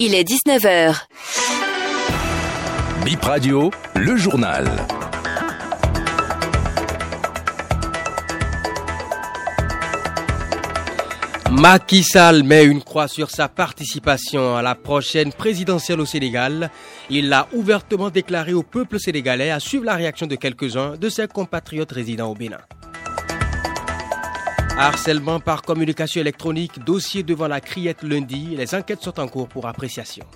Il est 19h. Bip Radio, le journal. Macky Sall met une croix sur sa participation à la prochaine présidentielle au Sénégal. Il l'a ouvertement déclaré au peuple sénégalais à suivre la réaction de quelques-uns de ses compatriotes résidant au Bénin. Harcèlement par communication électronique, dossier devant la criette lundi. Les enquêtes sont en cours pour appréciation.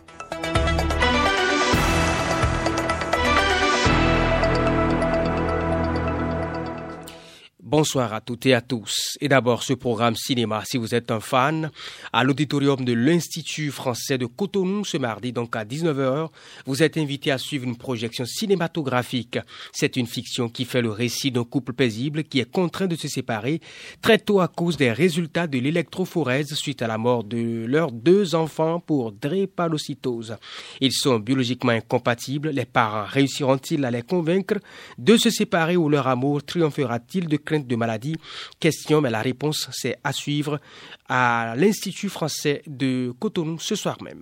Bonsoir à toutes et à tous. Et d'abord, ce programme cinéma, si vous êtes un fan, à l'auditorium de l'Institut français de Cotonou ce mardi, donc à 19h, vous êtes invité à suivre une projection cinématographique. C'est une fiction qui fait le récit d'un couple paisible qui est contraint de se séparer très tôt à cause des résultats de l'électrophorèse suite à la mort de leurs deux enfants pour drépanocytose. Ils sont biologiquement incompatibles. Les parents réussiront-ils à les convaincre de se séparer ou leur amour triomphera-t-il de de maladie Question, mais la réponse c'est à suivre à l'Institut français de Cotonou ce soir même.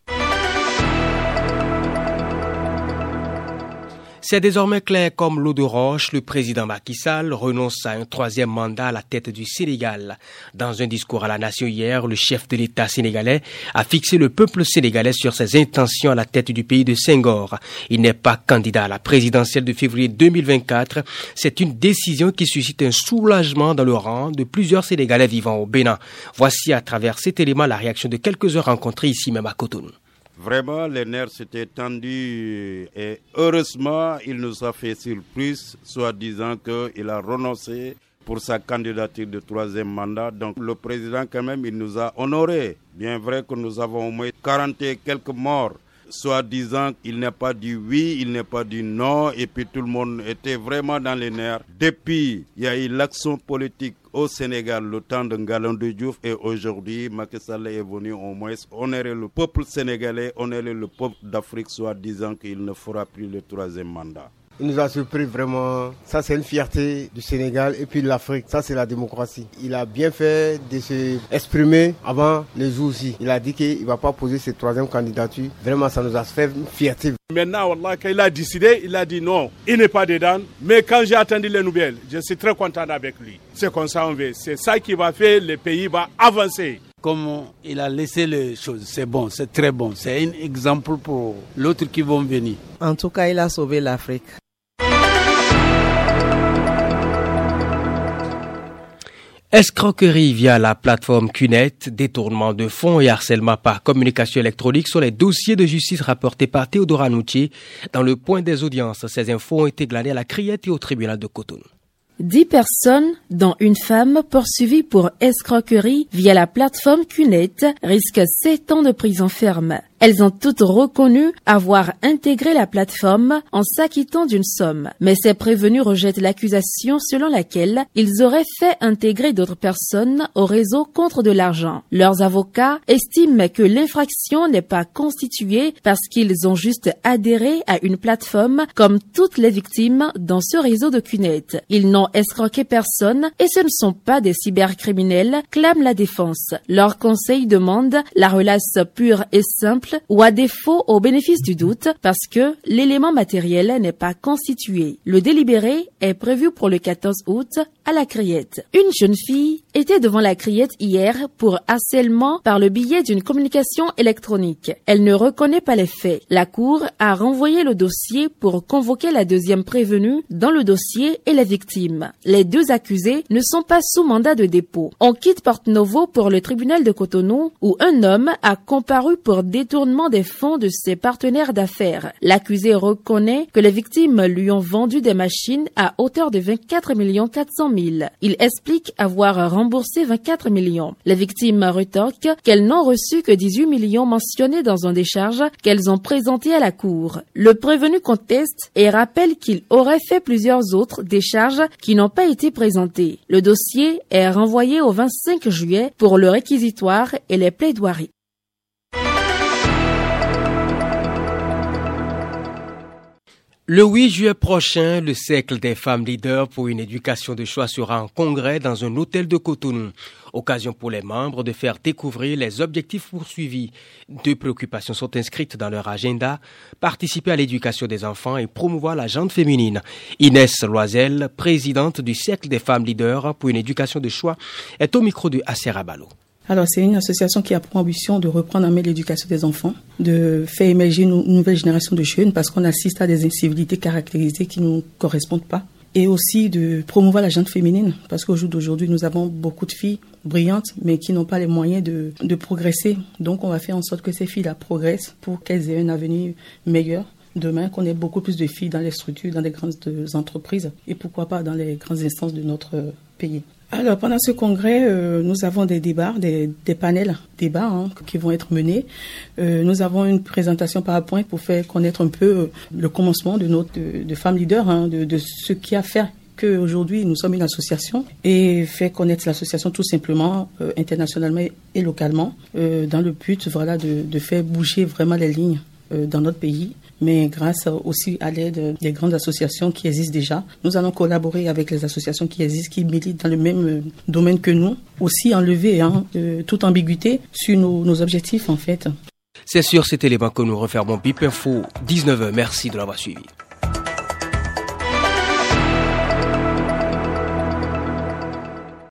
C'est désormais clair comme l'eau de roche, le président Macky Sall renonce à un troisième mandat à la tête du Sénégal. Dans un discours à la nation hier, le chef de l'État sénégalais a fixé le peuple sénégalais sur ses intentions à la tête du pays de Senghor. Il n'est pas candidat à la présidentielle de février 2024. C'est une décision qui suscite un soulagement dans le rang de plusieurs Sénégalais vivant au Bénin. Voici à travers cet élément la réaction de quelques-uns rencontrés ici même à Cotonou. Vraiment, les nerfs s'étaient tendus et heureusement, il nous a fait surprise, soit disant qu'il a renoncé pour sa candidature de troisième mandat. Donc le président, quand même, il nous a honorés. Bien vrai que nous avons au moins 40 et quelques morts soit disant qu'il n'est pas du oui, il n'est pas du non, et puis tout le monde était vraiment dans les nerfs. Depuis, il y a eu l'action politique au Sénégal le temps de Ngalon de Diouf et aujourd'hui Macky est venu au moins honorer le peuple sénégalais, honorer le peuple d'Afrique, soit disant qu'il ne fera plus le troisième mandat. Il nous a surpris vraiment. Ça, c'est une fierté du Sénégal et puis de l'Afrique. Ça, c'est la démocratie. Il a bien fait de se exprimer avant les jours aussi. Il a dit qu'il ne va pas poser cette troisième candidature. Vraiment, ça nous a fait une fierté. Maintenant, Wallah, quand il a décidé, il a dit non, il n'est pas dedans. Mais quand j'ai attendu les nouvelles, je suis très content avec lui. C'est comme ça on veut. C'est ça qui va faire le pays va avancer comme il a laissé les choses. C'est bon, c'est très bon. C'est un exemple pour l'autre qui vont venir. En tout cas, il a sauvé l'Afrique. Escroquerie via la plateforme CUNET, détournement de fonds et harcèlement par communication électronique sont les dossiers de justice rapportés par Théodora Nucci dans le point des audiences. Ces infos ont été glanées à la criette et au tribunal de Cotonou. Dix personnes, dont une femme poursuivie pour escroquerie via la plateforme CUNET, risquent sept ans de prison ferme. Elles ont toutes reconnu avoir intégré la plateforme en s'acquittant d'une somme. Mais ces prévenus rejettent l'accusation selon laquelle ils auraient fait intégrer d'autres personnes au réseau contre de l'argent. Leurs avocats estiment que l'infraction n'est pas constituée parce qu'ils ont juste adhéré à une plateforme comme toutes les victimes dans ce réseau de CUNET. Ils n'ont escroqué personne et ce ne sont pas des cybercriminels, clame la défense. Leur conseil demande la relace pure et simple ou à défaut au bénéfice du doute parce que l'élément matériel n'est pas constitué. Le délibéré est prévu pour le 14 août à la criette. Une jeune fille était devant la criette hier pour harcèlement par le biais d'une communication électronique. Elle ne reconnaît pas les faits. La Cour a renvoyé le dossier pour convoquer la deuxième prévenue dans le dossier et la victime. Les deux accusés ne sont pas sous mandat de dépôt. On quitte Porte Novo pour le tribunal de Cotonou où un homme a comparu pour détournement des fonds de ses partenaires d'affaires. L'accusé reconnaît que les victimes lui ont vendu des machines à hauteur de 24 400 000. Il explique avoir remboursé 24 millions. Les victimes rétorquent qu'elles n'ont reçu que 18 millions mentionnés dans un décharge qu'elles ont présenté à la cour. Le prévenu conteste et rappelle qu'il aurait fait plusieurs autres décharges qui n'ont pas été présentées. Le dossier est renvoyé au 25 juillet pour le réquisitoire et les plaidoiries. Le 8 juillet prochain, le cercle des femmes leaders pour une éducation de choix sera en congrès dans un hôtel de Cotonou. Occasion pour les membres de faire découvrir les objectifs poursuivis. Deux préoccupations sont inscrites dans leur agenda. Participer à l'éducation des enfants et promouvoir la gente féminine. Inès Loisel, présidente du cercle des femmes leaders pour une éducation de choix, est au micro de Aserabalo. Alors, c'est une association qui a pour ambition de reprendre en main l'éducation des enfants, de faire émerger une nouvelle génération de jeunes parce qu'on assiste à des incivilités caractérisées qui ne nous correspondent pas. Et aussi de promouvoir la gente féminine parce qu'au jour d'aujourd'hui, nous avons beaucoup de filles brillantes mais qui n'ont pas les moyens de, de progresser. Donc, on va faire en sorte que ces filles-là progressent pour qu'elles aient un avenir meilleur demain qu'on ait beaucoup plus de filles dans les structures, dans les grandes entreprises et pourquoi pas dans les grandes instances de notre pays. Alors, pendant ce congrès, euh, nous avons des débats, des, des panels débats hein, qui vont être menés. Euh, nous avons une présentation PowerPoint pour faire connaître un peu euh, le commencement de notre de, de femmes leaders, hein, de, ce qui a fait qu'aujourd'hui nous sommes une association et faire connaître l'association tout simplement internationalement et localement dans le but voilà de faire bouger vraiment les lignes dans notre pays mais grâce aussi à l'aide des grandes associations qui existent déjà. Nous allons collaborer avec les associations qui existent, qui militent dans le même domaine que nous, aussi enlever hein, toute ambiguïté sur nos, nos objectifs en fait. C'est sur cet élément que nous refermons BIP Info 19h. Merci de l'avoir suivi.